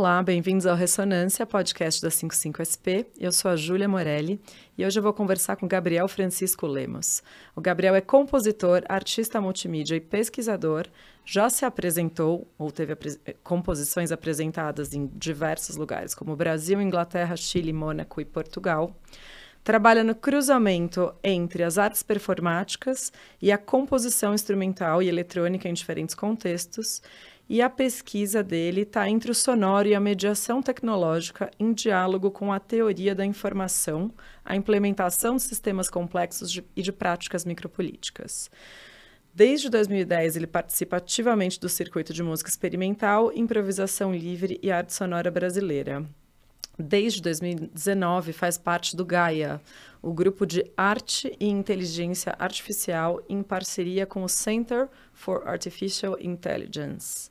Olá, bem-vindos ao Ressonância, podcast da 55SP. Eu sou a Júlia Morelli e hoje eu vou conversar com Gabriel Francisco Lemos. O Gabriel é compositor, artista multimídia e pesquisador, já se apresentou ou teve apre composições apresentadas em diversos lugares, como Brasil, Inglaterra, Chile, Mônaco e Portugal. Trabalha no cruzamento entre as artes performáticas e a composição instrumental e eletrônica em diferentes contextos e a pesquisa dele está entre o sonoro e a mediação tecnológica em diálogo com a teoria da informação, a implementação de sistemas complexos de, e de práticas micropolíticas. Desde 2010, ele participa ativamente do circuito de música experimental, improvisação livre e arte sonora brasileira. Desde 2019, faz parte do Gaia, o grupo de arte e inteligência artificial em parceria com o Center for Artificial Intelligence.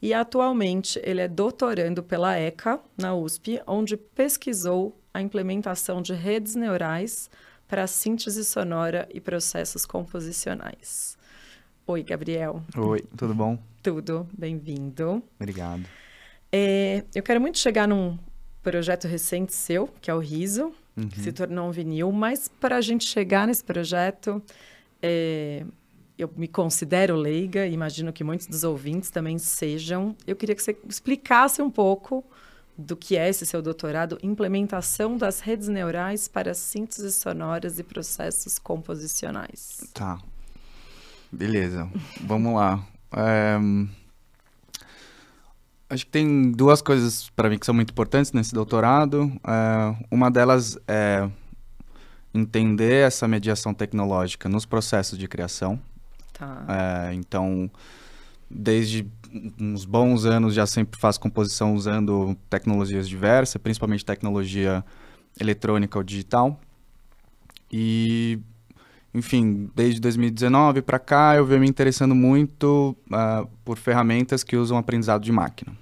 E atualmente ele é doutorando pela ECA, na USP, onde pesquisou a implementação de redes neurais para síntese sonora e processos composicionais. Oi, Gabriel. Oi, tudo bom? Tudo, bem-vindo. Obrigado. É, eu quero muito chegar num projeto recente seu, que é o Riso, uhum. que se tornou um vinil, mas para a gente chegar nesse projeto, é, eu me considero leiga, imagino que muitos dos ouvintes também sejam. Eu queria que você explicasse um pouco do que é esse seu doutorado, implementação das redes neurais para sínteses sonoras e processos composicionais. Tá. Beleza. Vamos lá. É... Acho que tem duas coisas para mim que são muito importantes nesse doutorado. É, uma delas é entender essa mediação tecnológica nos processos de criação. Tá. É, então, desde uns bons anos já sempre faço composição usando tecnologias diversas, principalmente tecnologia eletrônica ou digital. E, enfim, desde 2019 para cá eu venho me interessando muito uh, por ferramentas que usam aprendizado de máquina.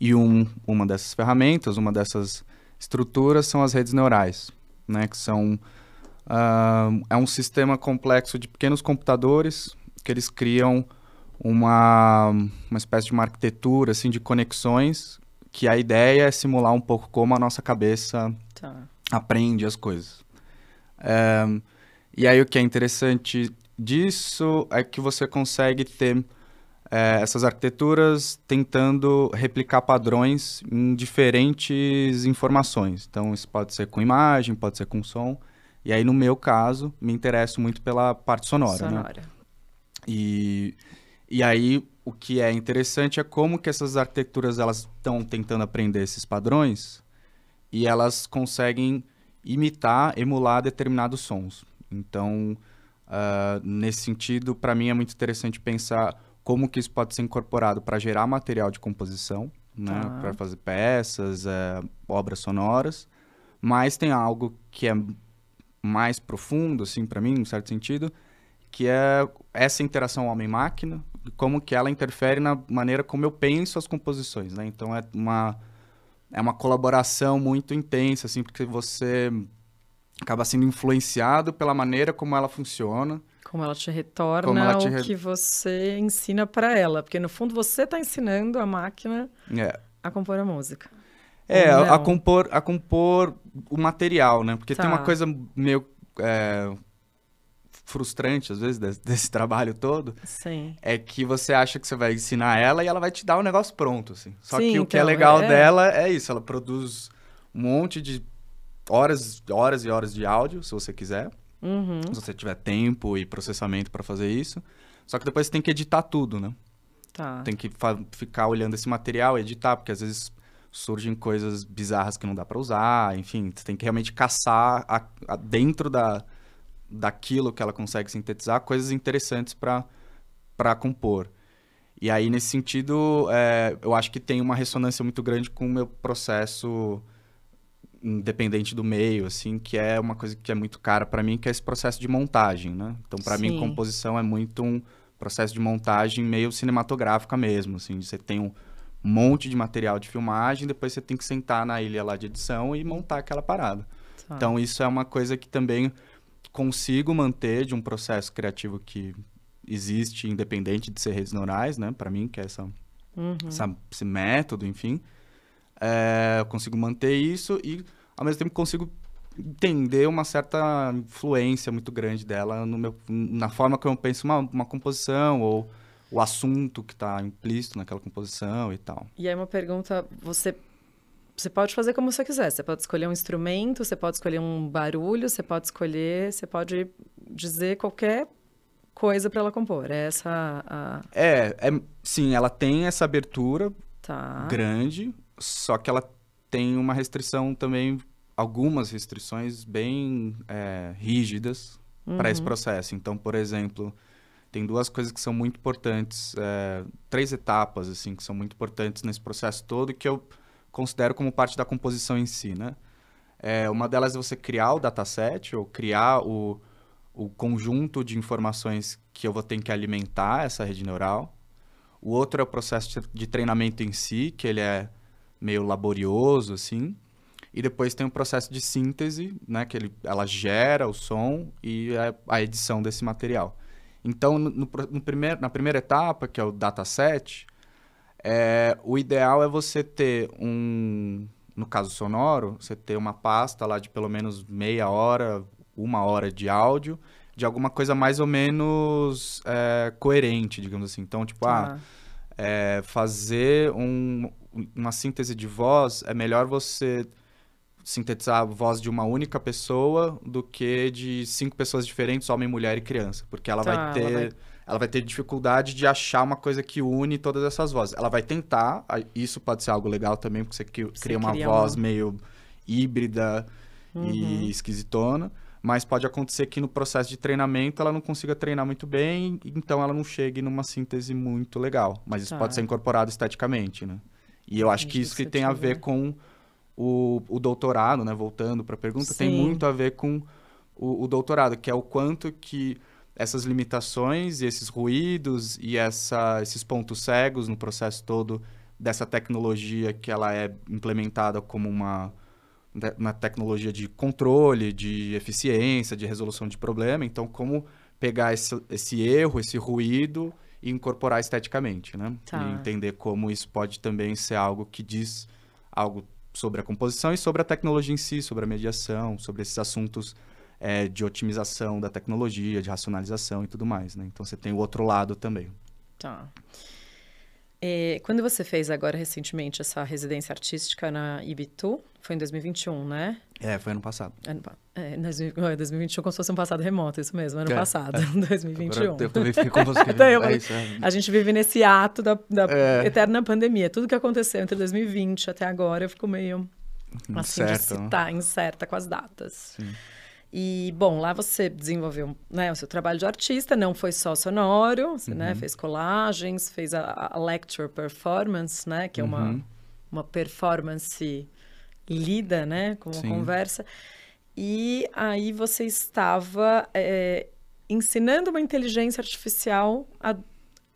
E um, uma dessas ferramentas, uma dessas estruturas são as redes neurais, né, que são uh, é um sistema complexo de pequenos computadores que eles criam uma, uma espécie de uma arquitetura assim de conexões que a ideia é simular um pouco como a nossa cabeça tá. aprende as coisas. É, e aí o que é interessante disso é que você consegue ter é, essas arquiteturas tentando replicar padrões em diferentes informações. Então, isso pode ser com imagem, pode ser com som. E aí, no meu caso, me interesso muito pela parte sonora. Né? Sonora. Né? E, e aí, o que é interessante é como que essas arquiteturas elas estão tentando aprender esses padrões e elas conseguem imitar, emular determinados sons. Então, uh, nesse sentido, para mim é muito interessante pensar como que isso pode ser incorporado para gerar material de composição, né, ah. para fazer peças, é, obras sonoras, mas tem algo que é mais profundo, assim, para mim, em certo sentido, que é essa interação homem-máquina, como que ela interfere na maneira como eu penso as composições, né? Então é uma é uma colaboração muito intensa, assim, porque você acaba sendo influenciado pela maneira como ela funciona como ela te retorna ela te re... o que você ensina para ela. Porque, no fundo, você está ensinando a máquina é. a compor a música. É, a, a, compor, a compor o material, né? Porque tá. tem uma tá. coisa meio é, frustrante, às vezes, desse, desse, trabalho todo. Sim. É que você acha que você vai ensinar ela e ela vai te dar o um negócio pronto, assim. Só Sim, que o que é então, legal é... dela é isso, ela produz um monte de horas, horas e horas de áudio, se você quiser. Uhum. Se você tiver tempo e processamento para fazer isso. Só que depois você tem que editar tudo, né? Tá. Tem que ficar olhando esse material, editar, porque às vezes surgem coisas bizarras que não dá para usar, enfim, você tem que realmente caçar a, a, dentro da, daquilo que ela consegue sintetizar coisas interessantes para compor. E aí, nesse sentido, é, eu acho que tem uma ressonância muito grande com o meu processo independente do meio, assim, que é uma coisa que é muito cara para mim, que é esse processo de montagem, né? Então, para mim, composição é muito um processo de montagem meio cinematográfica mesmo, assim, você tem um monte de material de filmagem, depois você tem que sentar na ilha lá de edição e montar aquela parada. Tá. Então, isso é uma coisa que também consigo manter de um processo criativo que existe, independente de ser redes neurais, né? Para mim, que é essa, uhum. essa, esse método, enfim. É, eu consigo manter isso e, ao mesmo tempo, consigo entender uma certa influência muito grande dela no meu, na forma que eu penso uma, uma composição ou o assunto que está implícito naquela composição e tal. E aí uma pergunta, você você pode fazer como você quiser. Você pode escolher um instrumento, você pode escolher um barulho, você pode escolher, você pode dizer qualquer coisa para ela compor. É essa a... É, é, sim, ela tem essa abertura tá. grande, só que ela tem uma restrição também, algumas restrições bem é, rígidas uhum. para esse processo. Então, por exemplo, tem duas coisas que são muito importantes, é, três etapas assim que são muito importantes nesse processo todo que eu considero como parte da composição em si, né? É, uma delas é você criar o dataset ou criar o, o conjunto de informações que eu vou ter que alimentar essa rede neural. O outro é o processo de treinamento em si, que ele é meio laborioso, assim. E depois tem o processo de síntese, né, que ele, ela gera o som e a, a edição desse material. Então, no, no, no primeiro, na primeira etapa, que é o dataset, é, o ideal é você ter um, no caso sonoro, você ter uma pasta lá de pelo menos meia hora, uma hora de áudio, de alguma coisa mais ou menos é, coerente, digamos assim. Então, tipo, ah, é, fazer um, uma síntese de voz, é melhor você sintetizar a voz de uma única pessoa do que de cinco pessoas diferentes, homem, mulher e criança. Porque ela tá, vai ter. Ela vai ela vai ter dificuldade de achar uma coisa que une todas essas vozes. Ela vai tentar, isso pode ser algo legal também, porque você cria, você uma cria voz uma... meio híbrida uhum. e esquisitona, mas pode acontecer que no processo de treinamento ela não consiga treinar muito bem, então ela não chegue numa síntese muito legal. Mas isso tá. pode ser incorporado esteticamente, né? E eu acho que isso que tem a ver com o, o doutorado, né? Voltando para a pergunta, Sim. tem muito a ver com o, o doutorado, que é o quanto que essas limitações e esses ruídos e essa, esses pontos cegos no processo todo dessa tecnologia que ela é implementada como uma, uma tecnologia de controle, de eficiência, de resolução de problema. Então, como pegar esse, esse erro, esse ruído e incorporar esteticamente, né? Tá. E entender como isso pode também ser algo que diz algo sobre a composição e sobre a tecnologia em si, sobre a mediação, sobre esses assuntos é, de otimização da tecnologia, de racionalização e tudo mais, né? Então você tem o outro lado também. Tá. É, quando você fez agora recentemente essa residência artística na Ibitu, foi em 2021, né? É, foi ano passado. Ano, é, 2021 como se fosse um passado remoto, isso mesmo, ano é, passado, é. 2021. Agora eu também fiquei com você. então, eu, é isso, é. A gente vive nesse ato da, da é. eterna pandemia. Tudo que aconteceu entre 2020 até agora, eu fico meio assim, Incerto. de citar, incerta com as datas. Sim. E, bom, lá você desenvolveu né, o seu trabalho de artista, não foi só sonoro, você né, uhum. né, fez colagens, fez a, a, lecture performance, né, que é uma, uhum. uma performance lida, né, com uma Sim. conversa. E aí você estava é, ensinando uma inteligência artificial a,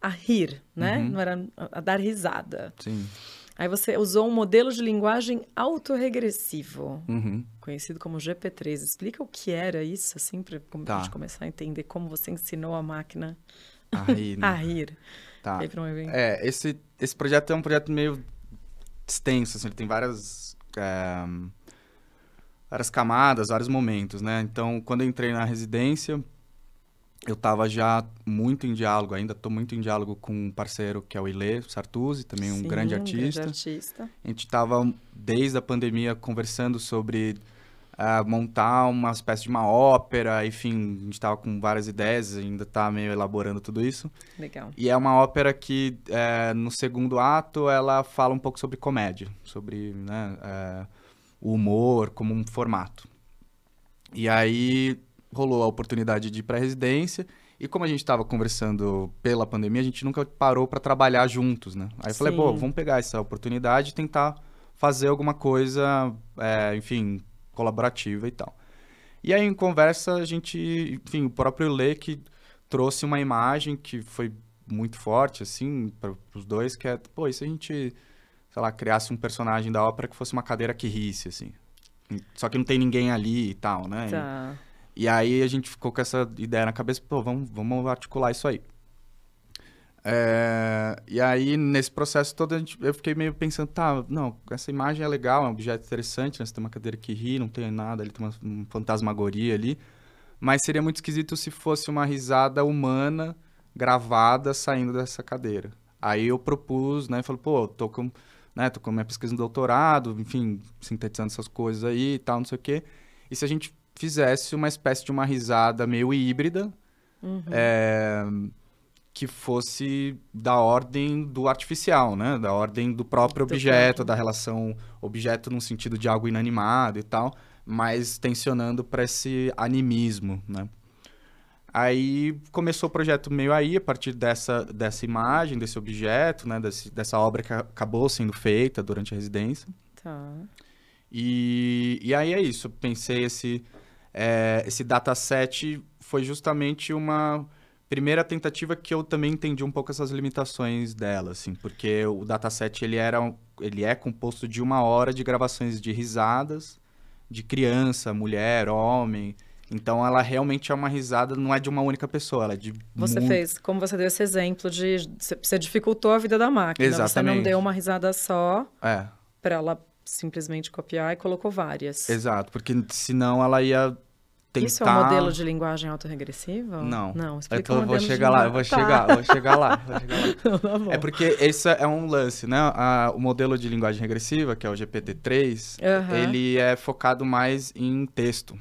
a rir, né? Uhum. Não era a, a dar risada. Sim. Aí você usou um modelo de linguagem autorregressivo, uhum. conhecido como GP3. Explica o que era isso, assim, para tá. a gente começar a entender como você ensinou a máquina a rir. Né? a rir. Tá. Um é, esse, esse projeto é um projeto meio extenso, assim, ele tem várias, é, várias camadas, vários momentos, né? Então, quando eu entrei na residência, eu estava já muito em diálogo, ainda estou muito em diálogo com um parceiro que é o Ilê Sartuzzi, também um Sim, grande artista. grande artista. A gente estava, desde a pandemia, conversando sobre uh, montar uma espécie de uma ópera, enfim, a gente estava com várias ideias, ainda está meio elaborando tudo isso. Legal. E é uma ópera que, uh, no segundo ato, ela fala um pouco sobre comédia, sobre né, uh, o humor como um formato. E aí rolou a oportunidade de ir para residência e como a gente estava conversando pela pandemia, a gente nunca parou para trabalhar juntos, né? Aí eu falei, pô, vamos pegar essa oportunidade e tentar fazer alguma coisa, é, enfim, colaborativa e tal. E aí, em conversa, a gente, enfim, o próprio Lê que trouxe uma imagem que foi muito forte, assim, para os dois, que é, pô, e se a gente, sei lá, criasse um personagem da ópera que fosse uma cadeira que risse, assim. Só que não tem ninguém ali e tal, né? Tá. E, e aí a gente ficou com essa ideia na cabeça, pô, vamos, vamos articular isso aí. É, e aí, nesse processo todo, eu fiquei meio pensando, tá, não, essa imagem é legal, é um objeto interessante, né? Você tem uma cadeira que ri, não tem nada, ali tem uma, uma fantasmagoria ali. Mas seria muito esquisito se fosse uma risada humana gravada saindo dessa cadeira. Aí eu propus, né? Falei, pô, tô com, né, tô com minha pesquisa no doutorado, enfim, sintetizando essas coisas aí e tal, não sei o quê. E se a gente fizesse uma espécie de uma risada meio híbrida, uhum. é, que fosse da ordem do artificial, né? Da ordem do próprio do objeto, próprio. da relação objeto no sentido de algo inanimado e tal, mas tensionando para esse animismo, né? Aí começou o projeto meio aí, a partir dessa, dessa imagem, desse objeto, né? Desse, dessa obra que acabou sendo feita durante a residência. Tá. E, e aí é isso, pensei esse, é, esse dataset foi justamente uma primeira tentativa que eu também entendi um pouco essas limitações dela, assim, porque o dataset ele era ele é composto de uma hora de gravações de risadas de criança, mulher, homem. Então ela realmente é uma risada, não é de uma única pessoa, ela é de Você muito... fez, como você deu esse exemplo de você dificultou a vida da máquina, Exatamente. você não deu uma risada só. É. Para ela simplesmente copiar e colocou várias. Exato, porque senão ela ia tentar... Isso é um modelo de linguagem autorregressiva? Não. Não, explica eu tô, vou chegar lá, eu vou tá. chegar, vou chegar lá, vou chegar lá. tá é porque esse é um lance, né? A, o modelo de linguagem regressiva, que é o GPT-3, uhum. ele é focado mais em texto.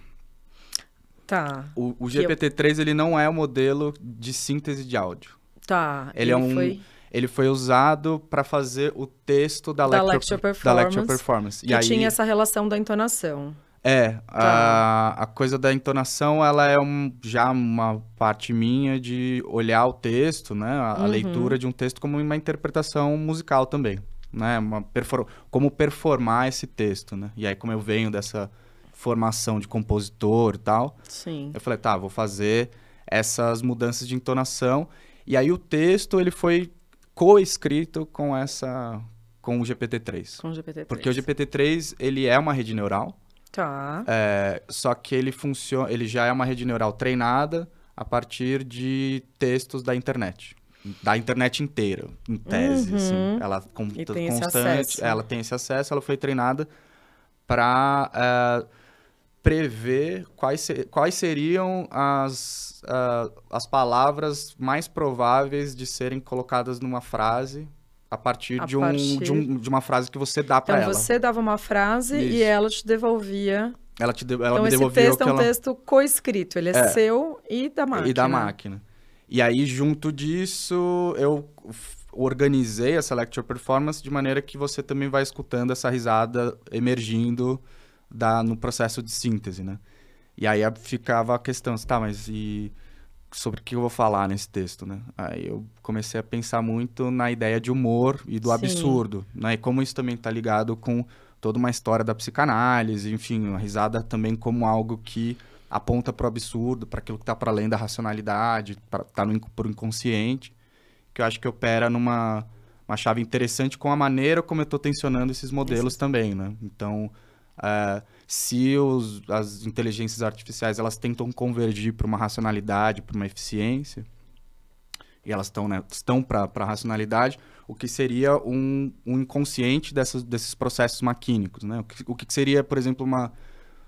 Tá. O, o GPT-3, eu... ele não é o modelo de síntese de áudio. Tá. Ele, ele é um... Foi ele foi usado para fazer o texto da, da, lecture, lecture performance, da lecture performance. E, e aí, tinha essa relação da entonação. É, tá. a, a coisa da entonação, ela é um, já uma parte minha de olhar o texto, né? A, uhum. a leitura de um texto como uma interpretação musical também, né? Uma perfor como performar esse texto, né? E aí, como eu venho dessa formação de compositor e tal, Sim. eu falei, tá, vou fazer essas mudanças de entonação. E aí o texto, ele foi co-escrito com essa... com o GPT-3. Com o GPT-3. Porque o GPT-3, ele é uma rede neural, Tá. É, só que ele funciona, ele já é uma rede neural treinada a partir de textos da internet. Da internet inteira, em tese, assim. uhum. assim. Ela com, tem constante, ela tem esse acesso, ela foi treinada para é, prever quais, ser, quais seriam as, uh, as palavras mais prováveis de serem colocadas numa frase a partir, a de, um, partir... De, um, de uma frase que você dá para então, ela. Então você dava uma frase Isso. e ela te devolvia. Ela te de... ela então, me devolvia esse texto é um ela... texto coescrito, ele é, é, seu e da máquina. E da máquina. E aí, junto disso, eu organizei essa lecture performance de maneira que você também vai escutando essa risada emergindo da, no processo de síntese, né? E aí ficava a questão, tá, mas e sobre o que eu vou falar nesse texto, né? Aí eu comecei a pensar muito na ideia de humor e do Sim. absurdo, né? E como isso também está ligado com toda uma história da psicanálise, enfim, a risada também como algo que aponta para o absurdo, para aquilo que está para além da racionalidade, para tá no pro inconsciente, que eu acho que opera numa uma chave interessante com a maneira como eu estou tensionando esses modelos também, né? Então, uh, se os, as inteligências artificiais elas tentam convergir para uma racionalidade, para uma eficiência, e elas estão né, estão para a racionalidade, o que seria um, um inconsciente dessas, desses processos maquínicos, né? O que, o que seria, por exemplo, uma,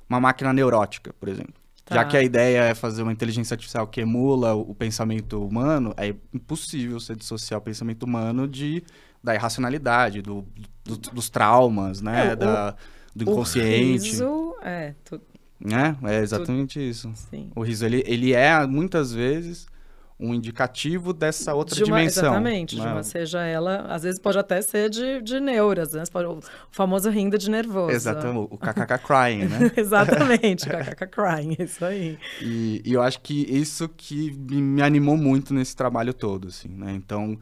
uma máquina neurótica, por exemplo. Tá. Já que a ideia é fazer uma inteligência artificial que emula o, o pensamento humano, é impossível você dissociar o pensamento humano de, da irracionalidade, do, do dos traumas, né? É, da, o do inconsciente. O riso, é, tu... é, é exatamente tu... isso. Sim. O riso, ele, ele é, muitas vezes, um indicativo dessa outra de uma, dimensão. Exatamente, né? de uma, seja ela, às vezes pode até ser de, de neuras, né? Pode, o famoso rindo de nervoso. Exatamente, o kkk crying, né? exatamente, kkk crying, isso aí. E, e, eu acho que isso que me animou muito nesse trabalho todo, assim, né? Então,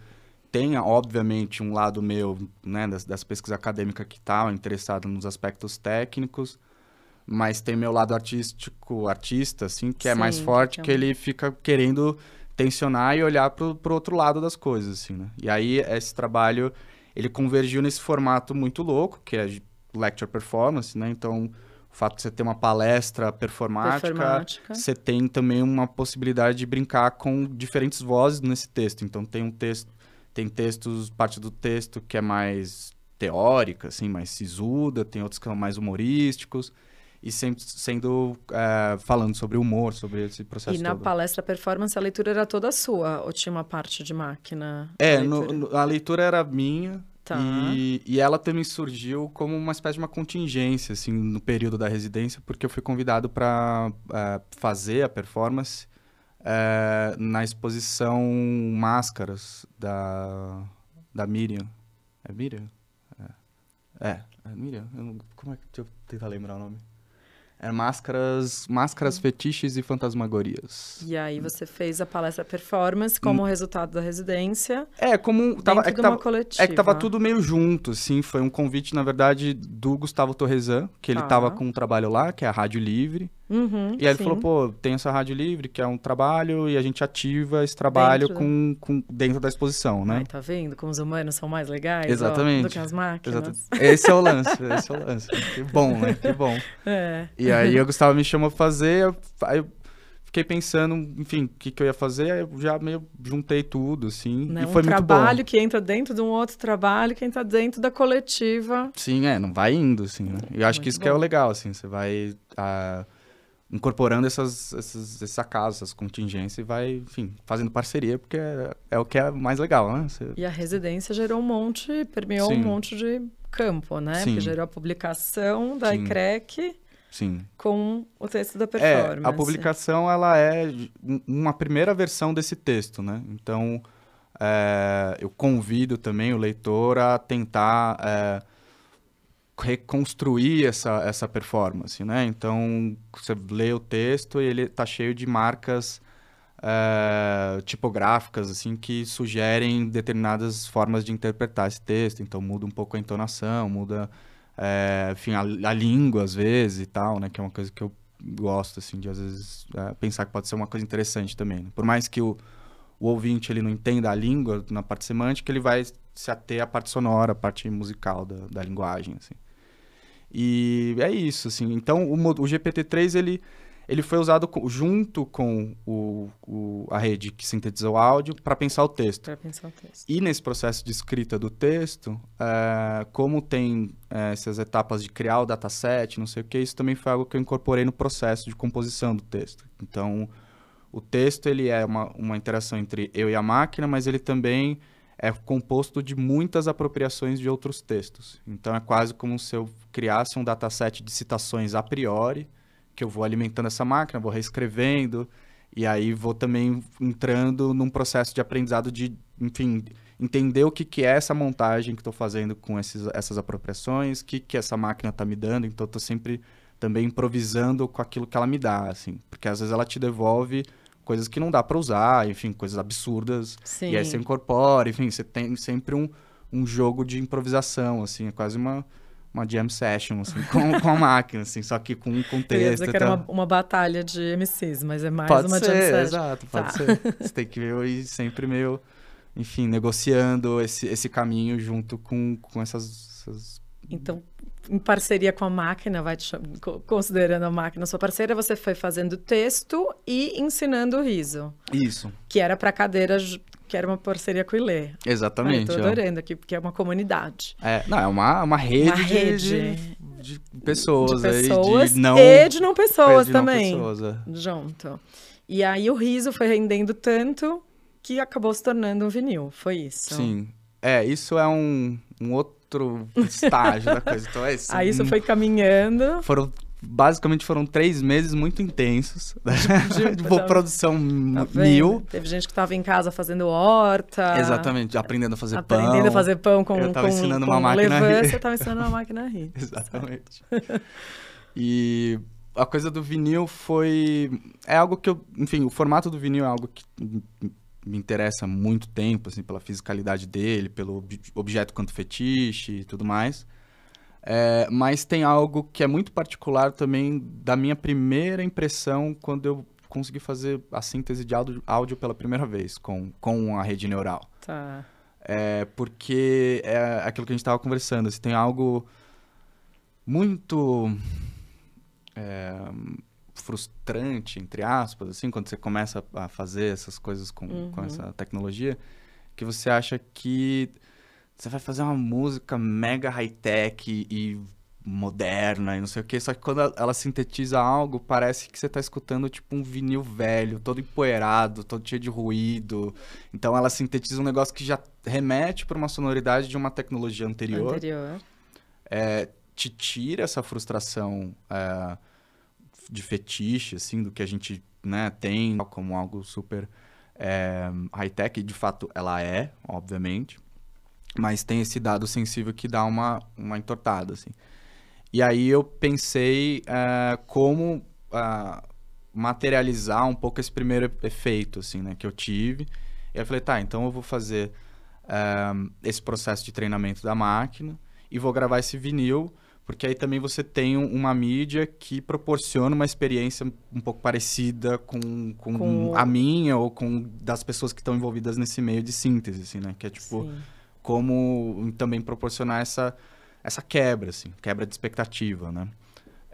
tem, obviamente, um lado meu, né, das, das pesquisas acadêmicas que está interessado nos aspectos técnicos, mas tem meu lado artístico, artista, assim, que é Sim, mais forte, que, é... que ele fica querendo tensionar e olhar para o outro lado das coisas, assim, né? E aí, esse trabalho, ele convergiu nesse formato muito louco, que é lecture performance, né? Então, o fato de você ter uma palestra performática, performática, você tem também uma possibilidade de brincar com diferentes vozes nesse texto. Então, tem um texto tem textos, parte do texto que é mais teórica, assim, mais sisuda, tem outros que são mais humorísticos e sempre sendo é, falando sobre humor, sobre esse processo. E na todo. palestra performance a leitura era toda sua ou tinha uma parte de máquina? É, no, no, a leitura era minha. Tá. E, e ela também surgiu como uma espécie de uma contingência, assim, no período da residência, porque eu fui convidado para é, fazer a performance é, na exposição Máscaras da, da Miriam. É Miriam? É, é, é Miriam? Não, como é que. Deixa eu tentar lembrar o nome. É máscaras, máscaras, fetiches e fantasmagorias. E aí você fez a palestra performance como hum. resultado da residência. É, como tava, é que tava, é que tava tudo meio junto, assim, foi um convite, na verdade, do Gustavo Torresan, que ele estava com um trabalho lá, que é a Rádio Livre. Uhum, e aí ele falou, pô, tem essa rádio livre, que é um trabalho, e a gente ativa esse trabalho dentro, com, com, dentro da exposição, né? Ai, tá vendo como os humanos são mais legais Exatamente. Ó, do que as máquinas? Exatamente. Esse é o lance, esse é o lance. Que bom, né? Que bom. É. E aí o Gustavo me chamou pra fazer, aí eu fiquei pensando, enfim, o que, que eu ia fazer, aí eu já meio juntei tudo, assim, né? e foi um muito bom. trabalho que entra dentro de um outro trabalho que entra dentro da coletiva. Sim, é, não vai indo, assim, né? E eu acho muito que isso bom. que é o legal, assim, você vai... Uh, incorporando essas, essas, esses acasos, essas contingências e vai, enfim, fazendo parceria, porque é, é o que é mais legal, né? Você... E a residência gerou um monte, permeou Sim. um monte de campo, né? Sim. Porque gerou a publicação da Sim. ICREC Sim. com o texto da performance. É, a publicação, ela é uma primeira versão desse texto, né? Então, é, eu convido também o leitor a tentar... É, reconstruir essa, essa performance, né? Então, você lê o texto e ele está cheio de marcas é, tipográficas, assim, que sugerem determinadas formas de interpretar esse texto. Então, muda um pouco a entonação, muda, é, enfim, a, a, língua, às vezes, e tal, né? Que é uma coisa que eu gosto, assim, de, às vezes, é, pensar que pode ser uma coisa interessante também. Né? Por mais que o, o ouvinte ele não entenda a língua na parte semântica, ele vai se ater à parte sonora, à parte musical da, da linguagem, assim. E é isso, assim. Então, o, o GPT-3, ele, ele foi usado com, junto com o, o, a rede que sintetizou o áudio para pensar o texto. Para pensar o texto. E nesse processo de escrita do texto, é, como tem é, essas etapas de criar o dataset, não sei o que, isso também foi algo que eu incorporei no processo de composição do texto. Então, o texto, ele é uma, uma interação entre eu e a máquina, mas ele também é composto de muitas apropriações de outros textos. Então é quase como se eu criasse um dataset de citações a priori, que eu vou alimentando essa máquina, vou reescrevendo, e aí vou também entrando num processo de aprendizado de, enfim, entender o que, que é essa montagem que estou fazendo com esses, essas apropriações, o que, que essa máquina está me dando. Então estou sempre também improvisando com aquilo que ela me dá, assim, porque às vezes ela te devolve coisas que não dá para usar, enfim, coisas absurdas. Sim. E aí você incorpora, enfim, você tem sempre um, um jogo de improvisação, assim, é quase uma, uma jam session, assim, com, com a máquina, assim, só que com um contexto. Eu ia dizer que era uma, uma batalha de MCs, mas é mais pode uma ser, jam session. Exato, pode tá. ser. Você tem que ir sempre meio, enfim, negociando esse, esse caminho junto com, com essas, essas... Então, em parceria com a máquina, vai te, considerando a máquina sua parceira, você foi fazendo texto e ensinando o riso. Isso. Que era para cadeira, que era uma parceria com o Ilê. Exatamente. Estou adorando aqui, porque é uma comunidade. É, não, é uma, uma rede, uma rede de, de, pessoas. De pessoas de não, e de não pessoas de também. Não pessoas, é. Junto. E aí o riso foi rendendo tanto que acabou se tornando um vinil. Foi isso. Sim. É, isso é um, um outro outro estágio da coisa. Então, é isso. Aí isso foi caminhando. Foram basicamente foram três meses muito intensos. De, de produção tá mil. Teve gente que estava em casa fazendo horta. Exatamente, aprendendo a fazer aprendendo pão. Aprendendo a fazer pão com Eu tava com, ensinando com uma máquina levância, a rir. Você estava ensinando uma máquina a rir. Exatamente. e a coisa do vinil foi... É algo que eu... Enfim, o formato do vinil é algo que me interessa há muito tempo, assim, pela fisicalidade dele, pelo ob objeto quanto fetiche e tudo mais. É, mas tem algo que é muito particular também da minha primeira impressão quando eu consegui fazer a síntese de áudio, áudio pela primeira vez com, com a rede neural. Tá. É, porque é aquilo que a gente estava conversando, assim, tem algo muito é, frustrante, entre aspas, assim, quando você começa a fazer essas coisas com, uhum. com essa tecnologia, que você acha que você vai fazer uma música mega high-tech e moderna e não sei o que, só que quando ela sintetiza algo, parece que você está escutando tipo um vinil velho, todo empoeirado, todo cheio de ruído. Então ela sintetiza um negócio que já remete para uma sonoridade de uma tecnologia anterior. Anterior. É, te tira essa frustração é, de fetiche, assim, do que a gente né, tem como algo super é, high-tech, de fato ela é, obviamente, mas tem esse dado sensível que dá uma, uma entortada, assim. E aí eu pensei uh, como uh, materializar um pouco esse primeiro efeito, assim, né, que eu tive. E aí eu falei, tá, então eu vou fazer uh, esse processo de treinamento da máquina e vou gravar esse vinil, porque aí também você tem uma mídia que proporciona uma experiência um pouco parecida com, com, com... a minha ou com das pessoas que estão envolvidas nesse meio de síntese, assim, né? Que é tipo, Sim. como também proporcionar essa essa quebra, assim, quebra de expectativa, né?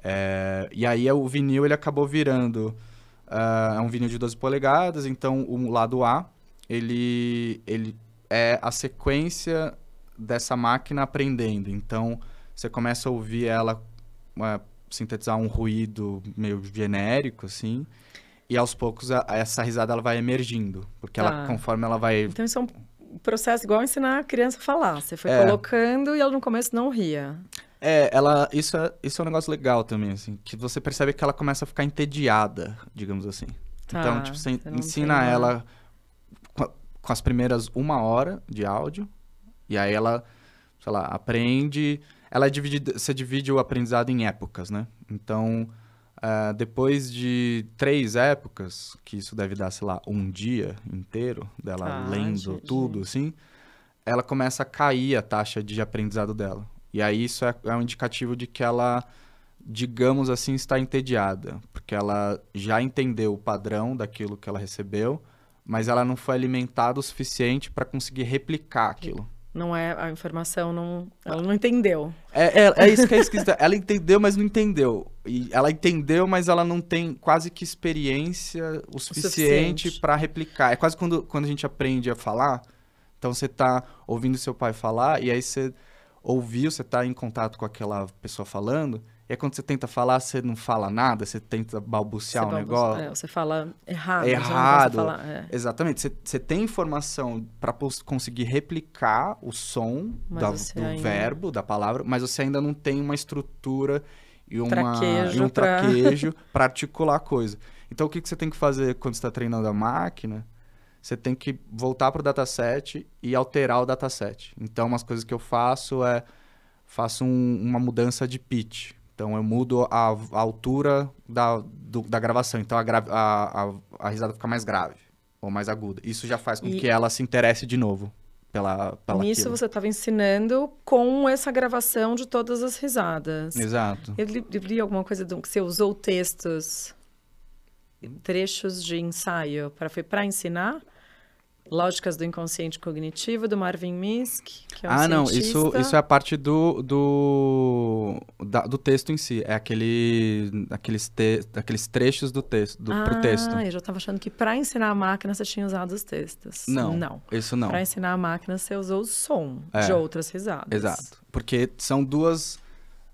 É, e aí o vinil ele acabou virando uh, é um vinil de 12 polegadas, então o lado A ele ele é a sequência dessa máquina aprendendo. Então você começa a ouvir ela uh, sintetizar um ruído meio genérico, assim, e aos poucos a, essa risada ela vai emergindo, porque tá. ela conforme ela vai então isso é um processo igual ensinar a criança a falar. Você foi é. colocando e ela no começo não ria. É, ela. Isso é, isso é um negócio legal também, assim. Que você percebe que ela começa a ficar entediada, digamos assim. Tá, então, tipo, você, você ensina ela com, com as primeiras uma hora de áudio. E aí ela, sei lá, aprende. Ela é dividida. Você divide o aprendizado em épocas, né? Então Uh, depois de três épocas, que isso deve dar, sei lá, um dia inteiro dela ah, lendo gente. tudo, assim, ela começa a cair a taxa de aprendizado dela. E aí isso é, é um indicativo de que ela, digamos assim, está entediada, porque ela já entendeu o padrão daquilo que ela recebeu, mas ela não foi alimentada o suficiente para conseguir replicar aquilo. Não é a informação, não, ela não entendeu. É, é, é isso que é esquisito. ela entendeu, mas não entendeu. E ela entendeu, mas ela não tem quase que experiência o suficiente, suficiente. para replicar. É quase quando, quando a gente aprende a falar. Então você tá ouvindo seu pai falar e aí você ouviu, você tá em contato com aquela pessoa falando e aí quando você tenta falar, você não fala nada, você tenta balbuciar o um negócio. É, você fala errado. Errado. Falar, é. Exatamente. Você, você tem informação para conseguir replicar o som da, do ainda... verbo, da palavra, mas você ainda não tem uma estrutura e, uma, traquejo e um pra... traquejo para articular a coisa. Então o que, que você tem que fazer quando está treinando a máquina? Você tem que voltar para o dataset e alterar o dataset. Então, umas coisas que eu faço é faço um, uma mudança de pitch. Então eu mudo a, a altura da, do, da gravação. Então a, a, a, a, risada fica mais grave ou mais aguda. Isso já faz com e... que ela se interesse de novo pela, pela Nisso aquilo. você estava ensinando com essa gravação de todas as risadas. Exato. Eu li, li alguma coisa do, que você usou textos, trechos de ensaio para foi para ensinar? Lógicas do Inconsciente Cognitivo, do Marvin Misk, que é um Ah, não, isso, isso é a parte do, do, da, do texto em si. É aquele, aqueles, te, aqueles trechos do texto, do, ah, pro texto. Ah, eu já estava achando que para ensinar a máquina você tinha usado os textos. Não, não. isso não. Para ensinar a máquina você usou o som é, de outras risadas. Exato, porque são duas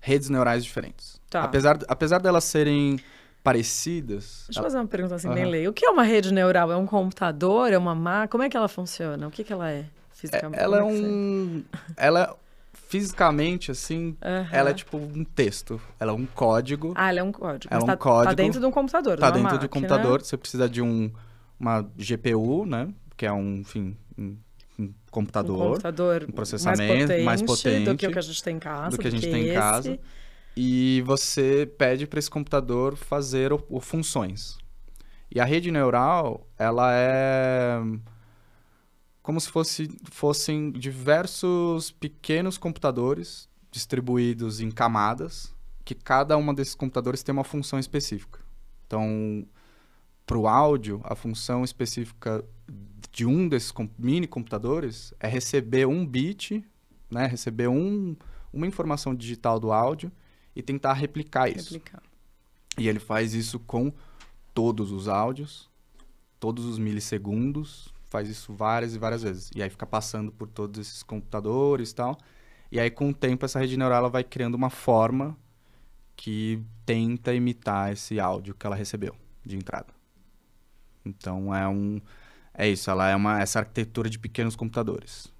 redes neurais diferentes. Tá. Apesar, apesar delas serem parecidas. Deixa eu fazer uma pergunta assim, uhum. bem lei. O que é uma rede neural? É um computador? É uma máquina? Como é que ela funciona? O que, que ela é fisicamente? Ela é, é um. ela fisicamente, assim, uhum. ela é tipo um texto. Ela é um código. Ah, ela é um código. Ela é um tá, código. Tá dentro de um computador. Tá dentro máquina. de um computador. Você precisa de um, uma GPU, né? Que é um, enfim, um, um computador. Um computador um processamento mais potente, mais potente do que o que a gente tem em casa. Do que a gente tem em casa e você pede para esse computador fazer o, o, funções. E a rede neural, ela é como se fosse, fossem diversos pequenos computadores distribuídos em camadas, que cada uma desses computadores tem uma função específica. Então, para o áudio, a função específica de um desses mini computadores é receber um bit, né, receber um, uma informação digital do áudio e tentar replicar isso. Replicar. E ele faz isso com todos os áudios, todos os milissegundos, faz isso várias e várias vezes. E aí fica passando por todos esses computadores e tal. E aí, com o tempo, essa rede neural ela vai criando uma forma que tenta imitar esse áudio que ela recebeu de entrada. Então, é um... É isso, ela é uma, essa arquitetura de pequenos computadores.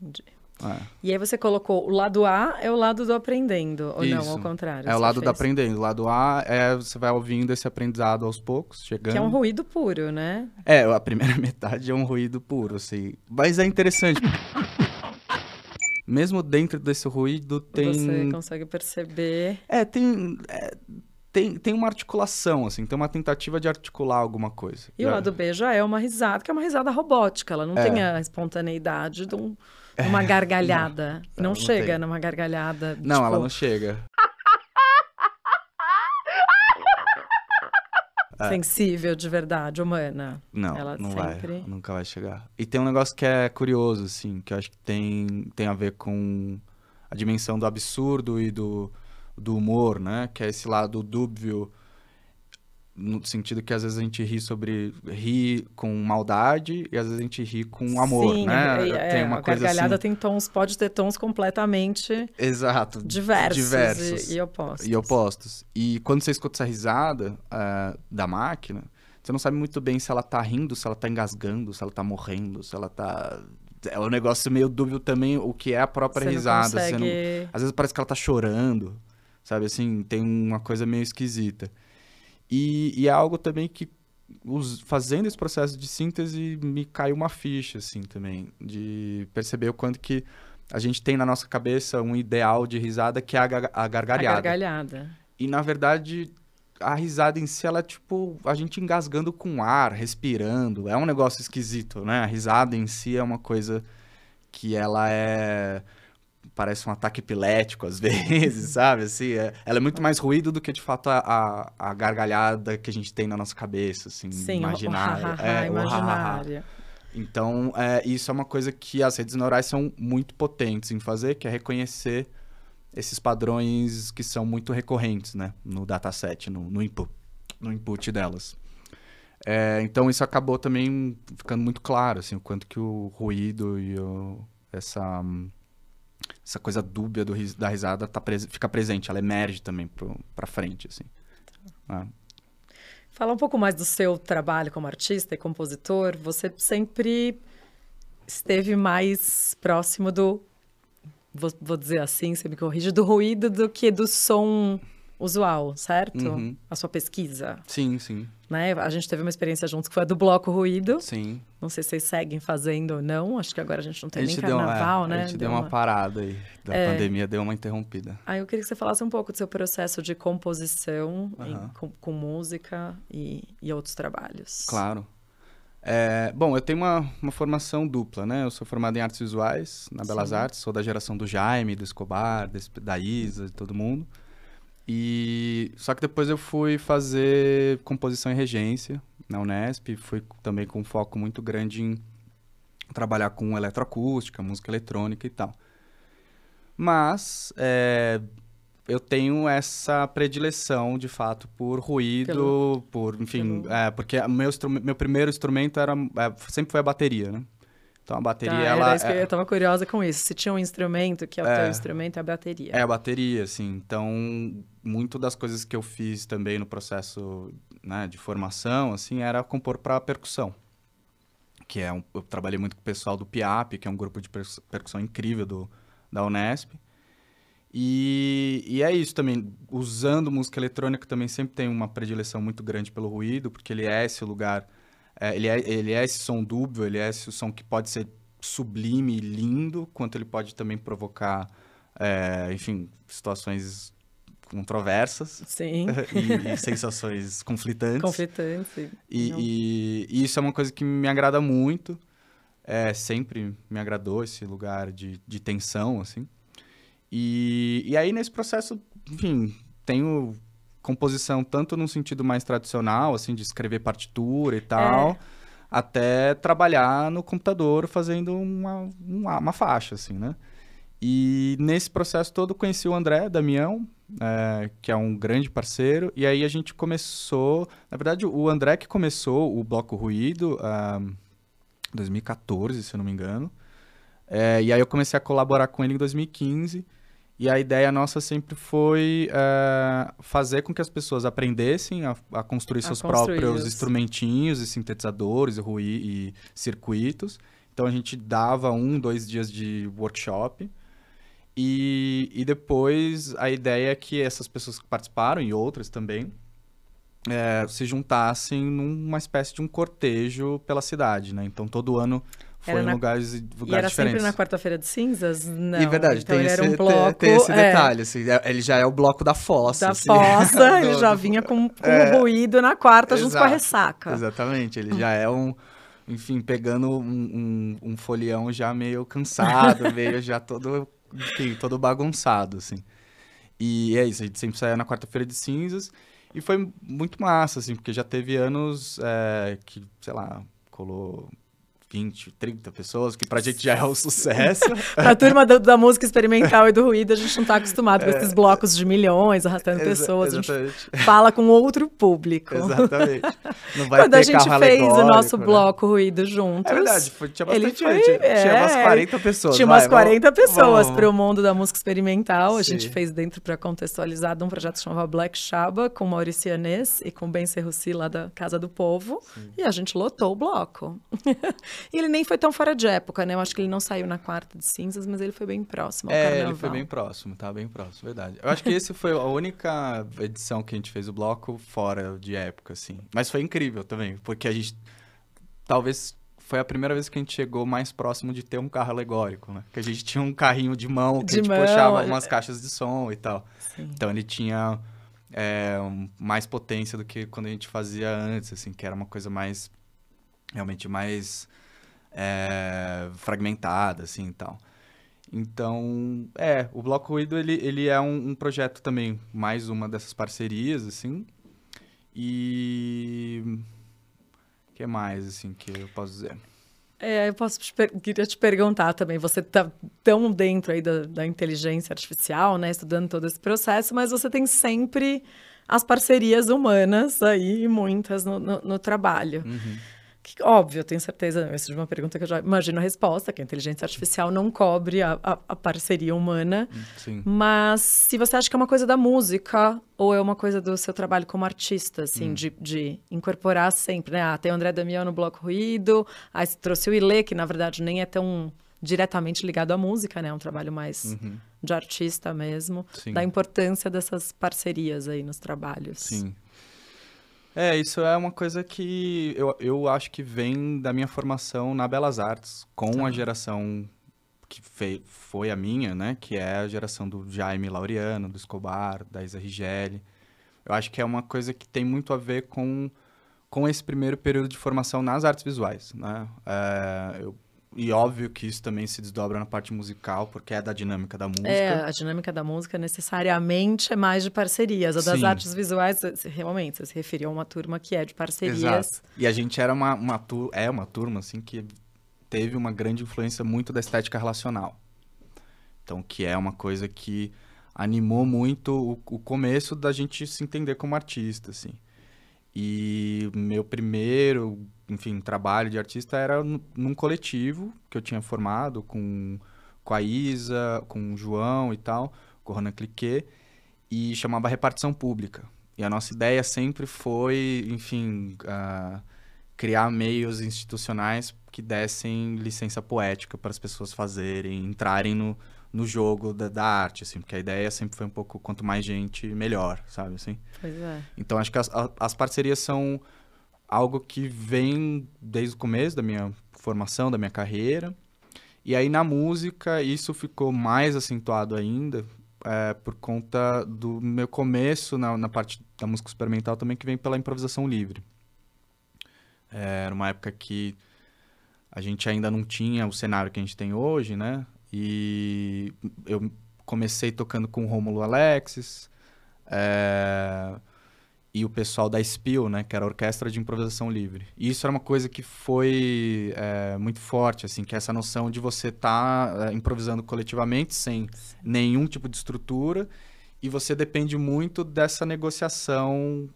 Entendi. É. E aí você colocou o lado A é o lado do aprendendo, ou não, Isso. ao contrário? É o lado do fez. aprendendo. O lado A é você vai ouvindo esse aprendizado aos poucos, chegando. Que é um ruído puro, né? É, a primeira metade é um ruído puro, assim. Mas é interessante. Mesmo dentro desse ruído tem. Você consegue perceber. É, tem. é, tem, tem uma articulação, assim, tem uma tentativa de articular alguma coisa. E o lado B já é uma risada, que é uma risada robótica. Ela não É. tem a espontaneidade de um- uma gargalhada. não, não, não chega tem. numa gargalhada. Não, tipo, ela não chega. sensível de verdade, humana. Não, Ela não sempre- vai, nunca vai chegar. E tem um negócio que é curioso, assim, que eu acho que tem, tem a ver com a dimensão do absurdo e do, do humor, né? Que é esse lado dúbio, no sentido que às vezes a gente ri sobre... ri com maldade e às vezes a gente ri com amor, Sim, né? é, tem é, uma a coisa gargalhada assim... tem tons, pode ter tons completamente Exato. diversos, diversos. E, e opostos. E opostos. E quando você escuta essa risada ah, da máquina, você não sabe muito bem se ela tá rindo, se ela tá engasgando, se ela tá morrendo, se ela tá. É um negócio meio dúbio também o que é a própria Você não risada. Você consegue... não- Às vezes parece que ela tá chorando, sabe? Assim, tem uma coisa meio esquisita. E, e é algo também que, us- fazendo esse processo de síntese, me caiu uma ficha, assim, também, de perceber o quanto que a gente tem na nossa cabeça um ideal de risada que é a, ga- a A gargalhada. gargalhada. E na verdade, a risada em si, ela é tipo a gente engasgando com ar, respirando. É um negócio esquisito, né? A risada em si é uma coisa que ela é. Parece um ataque epilético às vezes, sabe? Assim, é- ela é muito mais ruído do que de fato a, a, a gargalhada que a gente tem na nossa cabeça, assim, Sim, imaginária. o ha-ha-ha, É, o ha-ha-ha. imaginária. Então, é, isso é uma coisa que as redes neurais são muito potentes em fazer, que é reconhecer esses padrões que são muito recorrentes, né? No dataset, no, no, input, no input delas. É, então, isso acabou também ficando muito claro, assim, o quanto que o ruído e o- essa, hum, essa coisa dúbia do, da risada tá pres- fica presente, ela emerge também pro, pra frente, assim. É. Fala um pouco mais do seu trabalho como artista e compositor. Você sempre esteve mais próximo do, vou, vou dizer assim, você me corrige, do ruído do que do som usual, certo? Uhum. A sua pesquisa, Sim, sim, né? A gente teve uma experiência juntos que foi a do bloco ruído. sim. Não sei se vocês seguem fazendo ou não. Acho que agora a gente não tem nem deu, é, carnaval, né? A gente deu uma parada aí, da É. pandemia deu uma interrompida. Aí eu queria que você falasse um pouco do seu processo de composição em- com, com música e, e outros trabalhos. Claro. É, bom, eu tenho uma, uma formação dupla, né? Eu sou formado em artes visuais, na Belas Sim. Artes, sou da geração do Jaime, do Escobar, desse- da Isa, de todo mundo. E só que depois eu fui fazer composição e regência na Unesp, fui também com um foco muito grande em trabalhar com eletroacústica, música eletrônica e tal. Mas é, eu tenho essa predileção, de fato, por ruído, Pelo- por, enfim, pelo- é, porque meu, meu primeiro instrumento era, é, sempre foi a bateria, né? Então a bateria, Tá, ela era isso que é, eu tava curiosa com isso. Se tinha um instrumento que é o É. teu instrumento, é a bateria. é a bateria, assim. Então, muito das coisas que eu fiz também no processo né, de formação, assim, era compor para percussão. Que é um, eu trabalhei muito com o pessoal do PIAP, que é um grupo de percuss- percussão incrível do, da Unesp. E, e é isso também. Usando música eletrônica também sempre tem uma predileção muito grande pelo ruído, porque ele é esse lugar, é, ele, é, ele é esse som dúbio, ele é esse som que pode ser sublime e lindo, quanto ele pode também provocar, é, enfim, situações controversas Sim, e, e sensações conflitantes. conflitante. E, Não. e- e isso é uma coisa que me agrada muito. É, sempre me agradou esse lugar de, de tensão, assim. E, e aí, nesse processo, enfim, tenho composição tanto num sentido mais tradicional, assim, de escrever partitura e tal, É. até trabalhar no computador fazendo uma, uma, uma faixa, assim, né? E nesse processo todo conheci o André Damião, é, que é um grande parceiro, e aí a gente começou. Na verdade, o André que começou o Bloco Ruído, ah, 2014, se eu não me engano. É, e aí eu comecei a colaborar com ele em 2015. E a ideia nossa sempre foi é, fazer com que as pessoas aprendessem a, a construir a seus próprios instrumentinhos e sintetizadores e, ruí, e circuitos. Então a gente dava um, dois dias de workshop. E, e depois a ideia é que essas pessoas que participaram, e outras também, é, se juntassem numa espécie de um cortejo pela cidade, né? Então todo ano foi era em lugares, lugares e era diferentes. sempre na quarta-feira de cinzas? Não. E verdade, então tem, esse, um bloco, tem, esse é. detalhe, assim, é, ele já é o bloco da fossa. Da assim, fossa, ele já vinha com, com é, ruído na quarta exato, junto com a ressaca. Exatamente, ele já é um, enfim, pegando um, um, um folião já meio cansado, meio já todo, enfim, todo bagunçado, assim. E é isso, a gente sempre saía na quarta-feira de cinzas, e foi muito massa, assim, porque já teve anos é, que, sei lá, colou 20, 30 pessoas, que pra gente já é um sucesso. pra turma da, da, música experimental e do ruído, a gente não tá acostumado com é. esses blocos de milhões, arrastando Exa pessoas. Exatamente. A gente fala com outro público. Exatamente. Vai Quando a gente fez o nosso né? bloco ruído juntos. É verdade, foi, tinha bastante foi, gente. É, tinha umas 40 pessoas. Tinha umas 40 vamos, pessoas para o mundo da música experimental. Sim. A gente fez dentro para contextualizar um projeto que chamava Black Shaba, com Maurício Anês e com Ben Serruci lá da Casa do Povo. Sim. E a gente lotou o bloco. E ele nem foi tão fora de época, né? Eu acho que ele não saiu na quarta de cinzas, mas ele foi bem próximo ao é, carnaval. ele foi bem próximo, tá bem próximo, verdade. Eu acho que esse foi a única edição que a gente fez o bloco fora de época, assim. Mas foi incrível também, porque a gente talvez foi a primeira vez que a gente chegou mais próximo de ter um carro alegórico, né? Que a gente tinha um carrinho de mão que de a gente mão, puxava é. umas caixas de som e tal. Sim. Então ele tinha é, mais potência do que quando a gente fazia antes, assim, que era uma coisa mais realmente mais é, fragmentada, assim, e tal. Então, é, o Bloco Ruído, ele, ele é um, um, projeto também, mais uma dessas parcerias, assim, e... o que mais, assim, que eu posso dizer? É, eu posso te queria te perguntar também, você está tão dentro aí da, da inteligência artificial, né, estudando todo esse processo, mas você tem sempre as parcerias humanas aí, muitas no, no, no trabalho. Uhum. Que, óbvio, eu tenho certeza, essa é uma pergunta que eu já imagino a resposta, que a inteligência artificial não cobre a, a, a parceria humana. Sim. Mas se você acha que é uma coisa da música ou é uma coisa do seu trabalho como artista, assim, hum. de, de incorporar sempre, né? Ah, tem o André Damião no Bloco Ruído, aí você trouxe o Ilê, que na verdade nem é tão diretamente ligado à música, né? É um trabalho mais uhum. de artista mesmo. Sim. Da importância dessas parcerias aí nos trabalhos. Sim. É, isso é uma coisa que eu, eu acho que vem da minha formação na Belas Artes, com tá. a geração que fei, foi a minha, né? Que é a geração do Jaime Laureano, do Escobar, da Isa Rigeli. Eu acho que é uma coisa que tem muito a ver com, com esse primeiro período de formação nas artes visuais, né? É, eu e óbvio que isso também se desdobra na parte musical, porque é da dinâmica da música. É, a dinâmica da música necessariamente é mais de parcerias. A das Sim. artes visuais, realmente, você se referiu a uma turma que é de parcerias. Exato. E a gente era uma, uma é uma turma, assim, que teve uma grande influência muito da estética relacional. Então, que é uma coisa que animou muito o, o começo da gente se entender como artista, assim. E meu primeiro, enfim, trabalho de artista era num coletivo que eu tinha formado com, com a Isa, com o João e tal, com o Ronan Cliquet, e chamava Repartição Pública. E a nossa ideia sempre foi, enfim, uh, criar meios institucionais que dessem licença poética para as pessoas fazerem, entrarem no, no jogo da, da, arte, assim, porque a ideia sempre foi um pouco quanto mais gente, melhor, sabe, assim? Pois é. Então, acho que as, as parcerias são algo que vem desde o começo da minha formação, da minha carreira. E aí, na música, isso ficou mais acentuado ainda, é, por conta do meu começo na, na parte da música experimental também, que vem pela improvisação livre. É, era uma época que a gente ainda não tinha o cenário que a gente tem hoje, né? E eu comecei tocando com o Rômulo Alexis é, e o pessoal da Spill, né, que era a Orquestra de Improvisação Livre. E isso era uma coisa que foi é, muito forte, assim, que é essa noção de você estar tá, é, improvisando coletivamente, sem nenhum tipo de estrutura, e você depende muito dessa negociação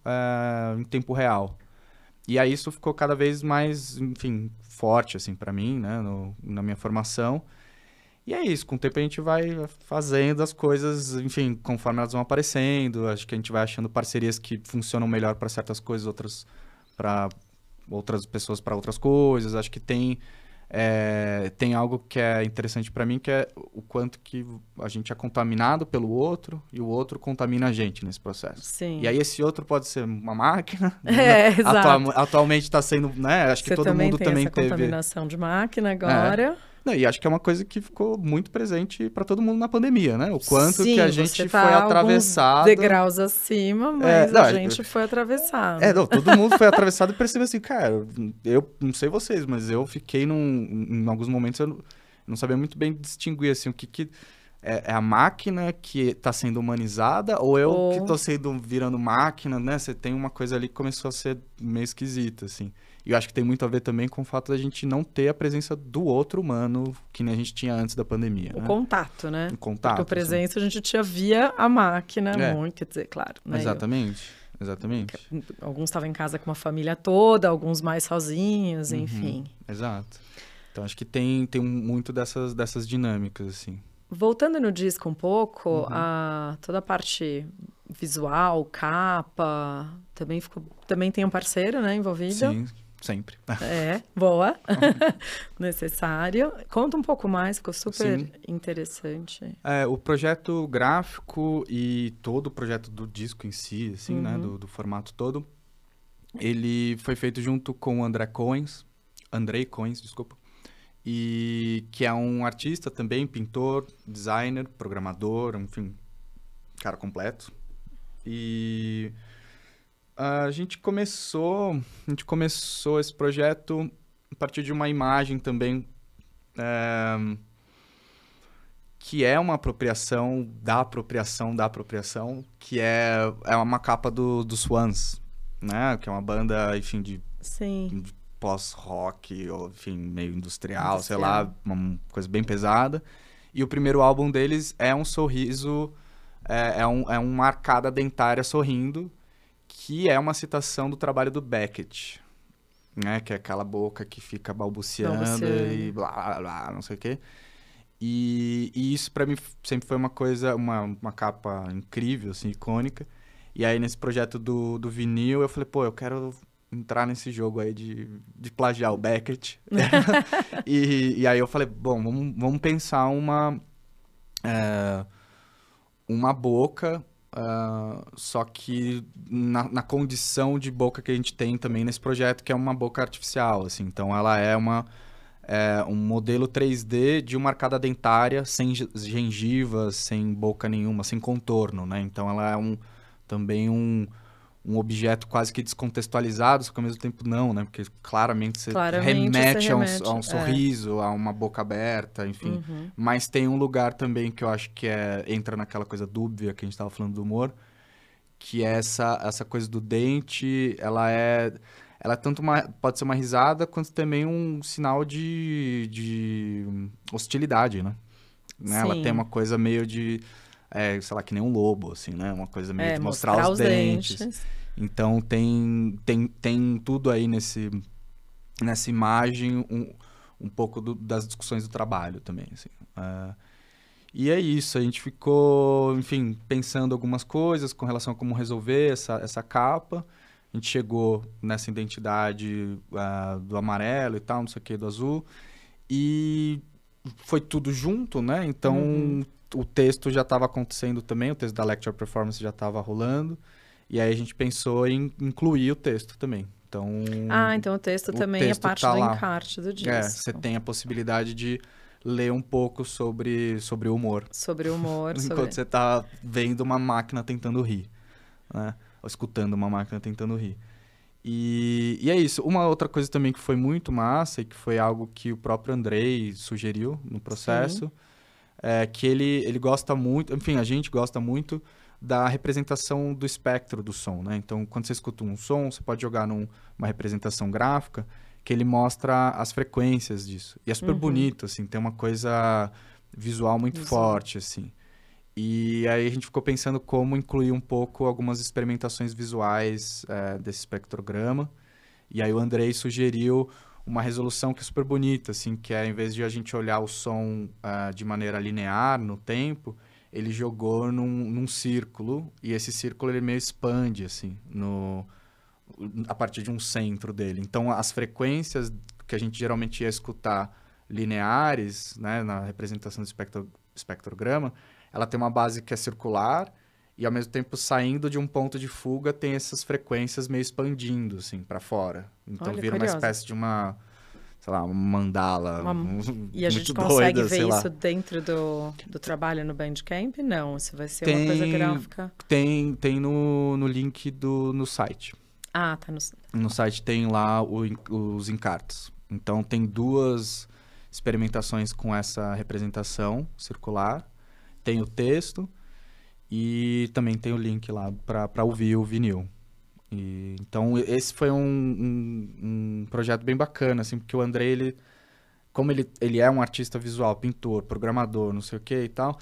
em tempo real. E aí isso ficou cada vez mais, enfim, forte, assim, para mim, né, no, na minha formação. E é isso, com o tempo a gente vai fazendo as coisas, enfim, conforme elas vão aparecendo. Acho que a gente vai achando parcerias que funcionam melhor para certas coisas, outras para outras pessoas para outras coisas. Acho que tem é, tem algo que é interessante para mim, que é o quanto que a gente é contaminado pelo outro e o outro contamina a gente nesse processo. Sim. E aí esse outro pode ser uma máquina. É, exato. Atual, atualmente está sendo, né? Acho que Você todo também mundo tem também essa teve. contaminação de máquina agora. É. E acho que é uma coisa que ficou muito presente para todo mundo na pandemia, né? O quanto Sim, que a gente tá foi atravessado. degraus acima, mas É, não, a gente foi atravessado. É, não, todo mundo foi atravessado e percebeu assim, cara, eu não sei vocês, mas eu fiquei num, em alguns momentos eu não, não sabia muito bem distinguir assim o que que é, é a máquina que está sendo humanizada ou eu Ou- que estou sendo virando máquina, né? Você tem uma coisa ali que começou a ser meio esquisita, assim. E eu acho que tem muito a ver também com o fato da gente não ter a presença do outro humano que nem a gente tinha antes da pandemia, O né? contato, né? O contato. Porque assim. presença a gente tinha via a máquina, É. muito, quer dizer, claro. Né? Exatamente, exatamente. Alguns estavam em casa com uma família toda, alguns mais sozinhos, Uhum. enfim. Exato. Então acho que tem, tem muito dessas, dessas dinâmicas, assim. Voltando no disco um pouco, Uhum. a, toda a parte visual, capa, também ficou, também tem um parceiro, né, envolvido. Sim, sempre. É, boa. Necessário. Conta um pouco mais, ficou super Sim. interessante. É, o projeto gráfico e todo o projeto do disco em si, assim, né, Uhum. do, do formato todo, ele foi feito junto com o André Coens, Andrei Coens, desculpa, e que é um artista também, pintor, designer, programador, enfim, cara completo. E a gente começou, a gente começou esse projeto a partir de uma imagem também é, que é uma apropriação da apropriação da apropriação, que é, é uma capa do, do Swans, né? Que é uma banda, enfim, de Sim. pós-rock, ou enfim, meio industrial, sei Industrial. lá, uma coisa bem pesada. E o primeiro álbum deles é um sorriso, é, é, um, é uma arcada dentária sorrindo, que é uma citação do trabalho do Beckett, né? Que é aquela boca que fica balbuciando, e blá, blá, blá, não sei o quê. E, e isso pra mim sempre foi uma coisa, uma, uma capa incrível, assim, icônica. E aí nesse projeto do, do vinil eu falei, pô, eu quero entrar nesse jogo aí de, de plagiar o Beckett. e, e aí eu falei, bom, vamos, vamos pensar uma, é, uma boca, ah, só que na, na condição de boca que a gente tem também nesse projeto, que é uma boca artificial, assim. Então ela é uma é, um modelo 3D de uma arcada dentária sem ge- gengivas, sem boca nenhuma, sem contorno, né? Então ela é um também um, um objeto quase que descontextualizado, só que ao mesmo tempo não, né? Porque claramente você Claramente remete, você a um, remete, a um é. sorriso, a uma boca aberta, enfim. Uhum. Mas tem um lugar também que eu acho que é, entra naquela coisa dúbia que a gente estava falando do humor, que é essa, essa coisa do dente, ela é ela é tanto uma, pode ser uma risada quanto também um sinal de, de hostilidade, né? Né? Ela tem uma coisa meio de, é, sei lá, que nem um lobo, assim, né? Uma coisa meio É, de mostrar, os, dentes. Então tem, tem, tem tudo aí nesse, nessa imagem um, um pouco do- das discussões do trabalho também, assim. Ah, e é isso, a gente ficou, enfim, pensando algumas coisas com relação a como resolver essa, essa capa. A gente chegou nessa identidade ah, do amarelo e tal, não sei o que, do azul. E foi tudo junto, né? Então Uhum. O texto já estava acontecendo também, o texto da lecture performance já estava rolando. E aí a gente pensou em incluir o texto também. Então, Ah, então o texto o também texto é parte tá do lá. encarte do disco. é, você tem a possibilidade de ler um pouco sobre, sobre o humor. Sobre o humor, Enquanto sobre... você tá vendo uma máquina tentando rir, né? Ou escutando uma máquina tentando rir. E, e é isso. Uma outra coisa também que foi muito massa e que foi algo que o próprio Andrei sugeriu no processo é que ele, ele gosta muito, enfim, a gente gosta muito da representação do espectro do som, né? Então, quando você escuta um som, você pode jogar numa representação gráfica que ele mostra as frequências disso. E é super Uhum. bonito, assim, tem uma coisa visual muito Visual. forte, assim. E aí a gente ficou pensando como incluir um pouco algumas experimentações visuais eh, desse espectrograma. E aí o Andrei sugeriu uma resolução que é super bonita, assim, que é, em vez de a gente olhar o som uh, de maneira linear no tempo, ele jogou num, num círculo, e esse círculo ele meio expande, assim, no, a partir de um centro dele. Então, as frequências que a gente geralmente ia escutar lineares, né, na representação do espectro, espectrograma, ela tem uma base que é circular, e ao mesmo tempo saindo de um ponto de fuga tem essas frequências meio expandindo assim para fora. Então Olha, vira curiosa. uma espécie de uma, sei lá, uma mandala. Uma... E a gente consegue doida, ver lá. isso dentro do, do trabalho no Bandcamp? Não, isso vai ser Tem- uma coisa gráfica. Tem tem no, no link do no site. Ah, tá no... No site tem lá o os encartes. Então tem duas experimentações com essa representação circular. Tem o texto e também tem o link lá para ouvir o vinil. E, então esse foi um, um, um projeto bem bacana, assim, porque o André, ele, como ele, ele é um artista visual, pintor, programador, não sei o que e tal,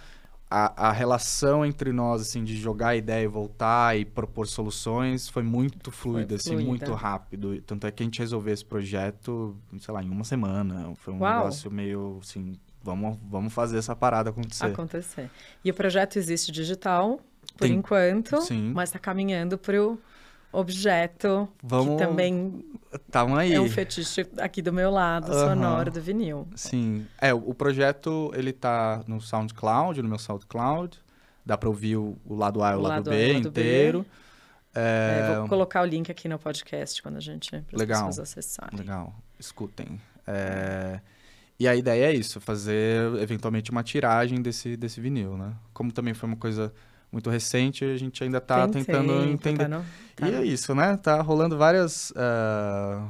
a, a relação entre nós, assim, de jogar a ideia e voltar e propor soluções foi muito fluida, assim, fluida. muito rápido. Tanto é que a gente resolveu esse projeto, sei lá, em uma semana. Foi um Uau. negócio meio, assim, vamos, vamos fazer essa parada acontecer. acontecer. E o projeto existe digital, por Tem- enquanto, Sim. mas está caminhando para o objeto, Vamos... que também Tamo aí. é um fetiche aqui do meu lado, Aham. sonoro do vinil. Sim. É, o, o projeto, ele tá no SoundCloud, no meu SoundCloud. Dá pra ouvir o, o lado A e o, lado, A B o lado B. inteiro. É, É, vou colocar o link aqui no podcast quando a gente para as Legal. pessoas acessarem. Legal, escutem. É, E a ideia é isso, fazer eventualmente uma tiragem desse, desse vinil, né? Como também foi uma coisa muito recente, a gente ainda tá Tem tentando entender. tá no- tá E é isso, né? Tá rolando várias, ah,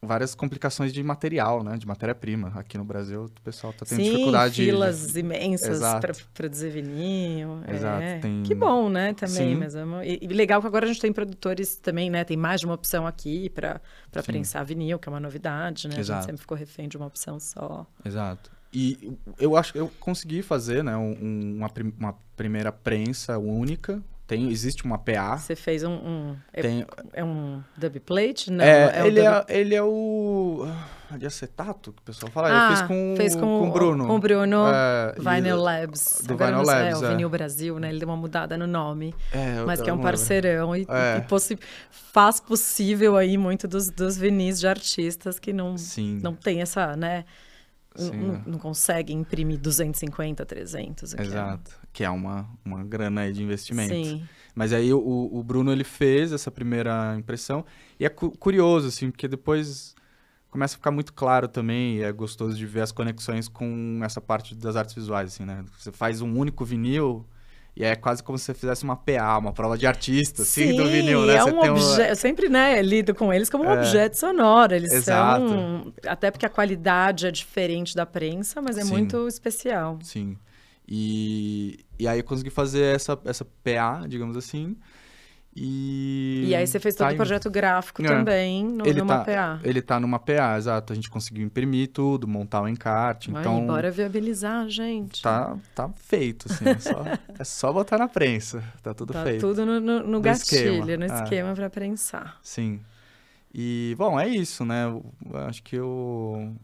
várias complicações de material, né? De matéria-prima. Aqui no Brasil, o pessoal tá tendo Sim, dificuldade de- filas imensas Exato. para produzir vinil. Exato, é. tem- Que bom, né, também. Sim. Mas é e, e legal que agora a gente tem produtores também, né? Tem mais de uma opção aqui para prensar vinil, que é uma novidade, né? A Exato. gente sempre ficou refém de uma opção só. Exato. E eu acho que eu consegui fazer, né? um- uma, uma primeira prensa única. Tem, existe uma PA. Você fez um... um- é, Tem, é um dub plate? Não, é, um ele, dub- é, ele é o. ah, De acetato que o pessoal fala. Ah, eu fiz com, fez com, com o Bruno. Com o Bruno. É, Vinyl Labs. do Agora Vinyl sei, Labs, é, o é. Vinil Brasil, né? Ele deu uma mudada no nome. É, Mas que é um parceirão e, É. e possi- faz possível aí muito dos, dos vinis de artistas que não, Sim. não tem essa, né? Sim, não, é. não conseguem imprimir 250, 300. o que é- Exato. Que é uma, uma grana aí de investimento. Sim. Mas aí o, o Bruno ele fez essa primeira impressão e é cu- curioso assim, porque depois começa a ficar muito claro também e é gostoso de ver as conexões com essa parte das artes visuais assim, né? Você faz um único vinil e é quase como se você fizesse uma PA, uma prova de artista, assim, do vinil, né? é um objeto. Eu sempre, né, lido com eles como um É. objeto sonoro. Eles Exato. são. Até porque a qualidade é diferente da prensa, mas é Sim. muito especial. Sim. E, e aí eu consegui fazer essa, essa PA, digamos assim. E, E aí você fez todo tá o em- projeto gráfico É. também no, Ele numa tá, PA. Ele tá numa PA, exato. A gente conseguiu imprimir tudo, montar o encarte. Aí, então, bora viabilizar, gente. tá, tá feito, assim. É só, é só botar na prensa. Tá tudo Tá feito. tudo no, no- no gatilho, esquema, no é. esquema pra prensar. Sim. E, bom, é isso, né? Eu acho que eu...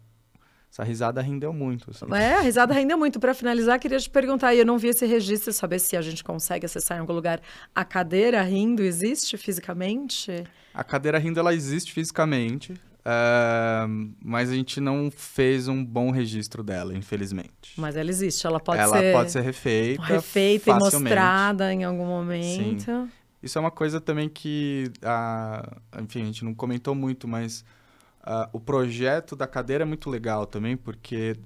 essa risada rendeu muito. Assim. É, a risada rendeu muito. Pra finalizar, queria te perguntar, e eu não vi esse registro, saber se a gente consegue acessar em algum lugar. A cadeira rindo existe fisicamente? A cadeira rindo, ela existe fisicamente, é, mas a gente não fez um bom registro dela, infelizmente. Mas ela existe, ela pode ela ser pode ser refeita, refeita e mostrada em algum momento. Isso é uma coisa também que, ah, enfim, a gente não comentou muito, mas ah, o projeto da cadeira é muito legal também, porque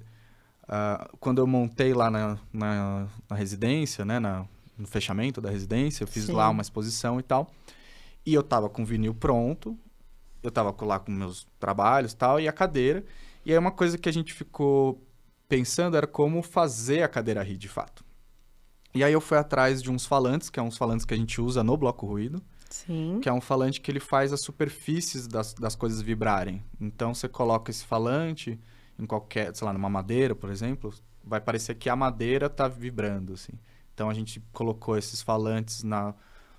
ah, quando eu montei lá na, na, na residência, né, na- no fechamento da residência, eu fiz Sim. lá uma exposição e tal, e eu tava com o vinil pronto, eu tava lá com meus trabalhos e tal, e a cadeira, e aí uma coisa que a gente ficou pensando era como fazer a cadeira rir de fato. E aí eu fui atrás de uns falantes, que é uns falantes que a gente usa no bloco ruído, Sim. que é um falante que ele faz as superfícies das, das coisas vibrarem. Então você coloca esse falante em qualquer, sei lá, numa madeira, por exemplo, vai parecer que a madeira está vibrando, assim. Então a gente colocou esses falantes na,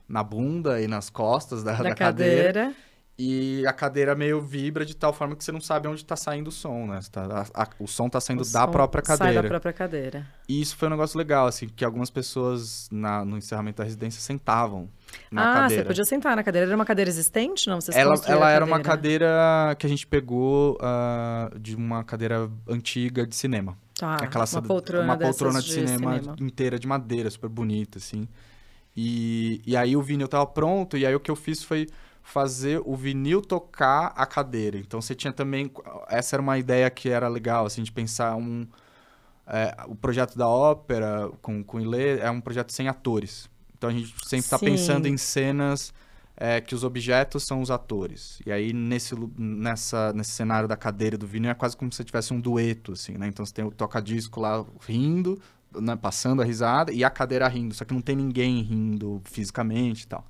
na bunda e nas costas da, Da da cadeira. cadeira. e a cadeira meio vibra de tal forma que você não sabe onde está saindo o som, né? Tá, a, a, o som está saindo O da própria cadeira. Sai da própria cadeira. E isso foi um negócio legal, assim, que algumas pessoas na, no encerramento da residência sentavam na ah, cadeira. você podia sentar na cadeira. Era uma cadeira existente? Não, vocês Ela, ela era uma cadeira que a gente pegou ah, de uma cadeira antiga de cinema. Tá, Aquela uma poltrona, uma poltrona de, cinema, inteira de madeira, super bonita, assim. E, e aí o vinil tava pronto, e aí o que eu fiz foi fazer o vinil tocar a cadeira. Então você tinha também. Essa era uma ideia que era legal, assim, de pensar um. é, o projeto da ópera com, com o Ilê é um projeto sem atores. Então a gente sempre está pensando em cenas é, que os objetos são os atores. E aí nesse, nessa, nesse cenário da cadeira e do vinil é quase como se você tivesse um dueto, assim, né? Então você tem o toca-disco lá rindo, né, passando a risada, e a cadeira rindo, só que não tem ninguém rindo fisicamente e tal.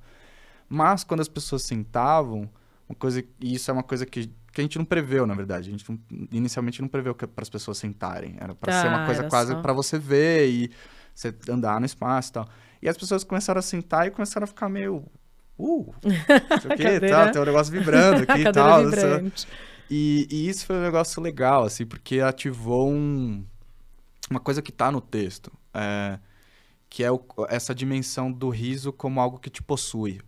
Mas quando as pessoas sentavam, uma coisa, e isso é uma coisa que, que a gente não preveu, na verdade. A gente não- inicialmente não preveu para as pessoas sentarem. Era para ser Tá, uma coisa era quase só- para você ver e você andar no espaço e tal. E as pessoas começaram a sentar e começaram a ficar meio. Uh, não sei o que, tal, tem um negócio vibrando aqui e tal. vibrante. e, e isso foi um negócio legal, assim, porque ativou um, uma coisa que tá no texto, é, que é o- essa dimensão do riso como algo que te possui,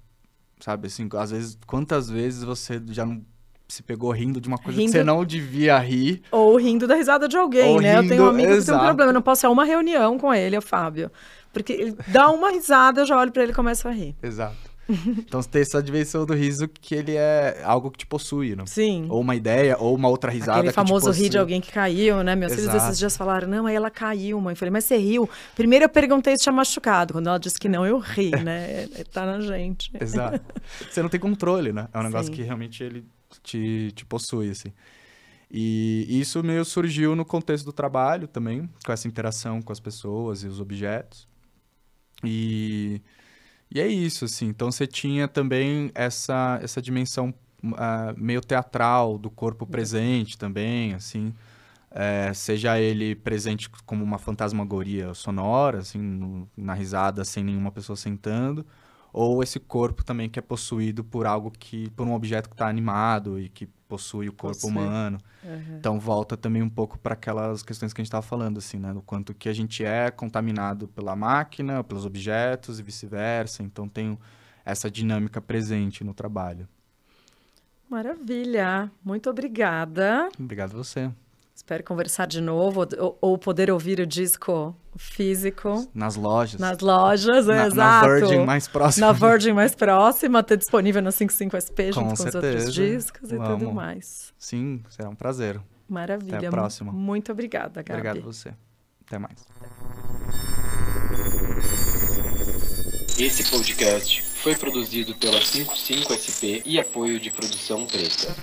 sabe? Assim, às vezes, quantas vezes você já não se pegou rindo de uma coisa Rindo- que você não devia rir? Ou rindo da risada de alguém, Ou né? eu tenho um rindo- amigo que tem um exato. problema. Eu não posso ir a uma reunião com ele, o Fábio. Porque ele dá uma risada, eu já olho pra ele e começo a rir. Exato. então você tem essa dimensão do riso que ele é algo que te possui, né? Sim. Ou uma ideia, ou uma outra risada Aquele que famoso rir de alguém que caiu, né? Meus filhos esses dias falaram, não, aí ela caiu, mãe. Eu falei, mas você riu? Primeiro eu perguntei se tinha machucado. Quando ela disse que não, eu ri, né? É- Tá na gente. Exato. Você não tem controle, né? É um negócio Sim. que realmente ele te, te possui, assim. E isso meio surgiu no contexto do trabalho também, com essa interação com as pessoas e os objetos. E, e é isso, assim. Então você tinha também essa, essa dimensão ah, meio teatral do corpo presente também, assim. É, seja ele presente como uma fantasmagoria sonora, assim, no- na risada, sem nenhuma pessoa sentando, ou esse corpo também que é possuído por algo que, por um objeto que está animado e que possui o corpo Possui. humano. Uhum. Então volta também um pouco para aquelas questões que a gente estava falando, assim, né? Do quanto que a gente é contaminado pela máquina, pelos objetos e vice-versa. Então tem essa dinâmica presente no trabalho. Maravilha. Muito obrigada. Obrigado a você. Espero conversar de novo ou, ou poder ouvir o disco físico Nas lojas. nas lojas, na, na exato. Virgin mais próxima. Na Virgin mais próxima, ter disponível na 55SP junto Com com, os outros discos e tudo Vamos. mais. Sim, será um prazer. Maravilha. Até a próxima. Muito obrigada, Gabi. Obrigado a você. Até mais. Esse podcast foi produzido pela 55SP e apoio de produção preta.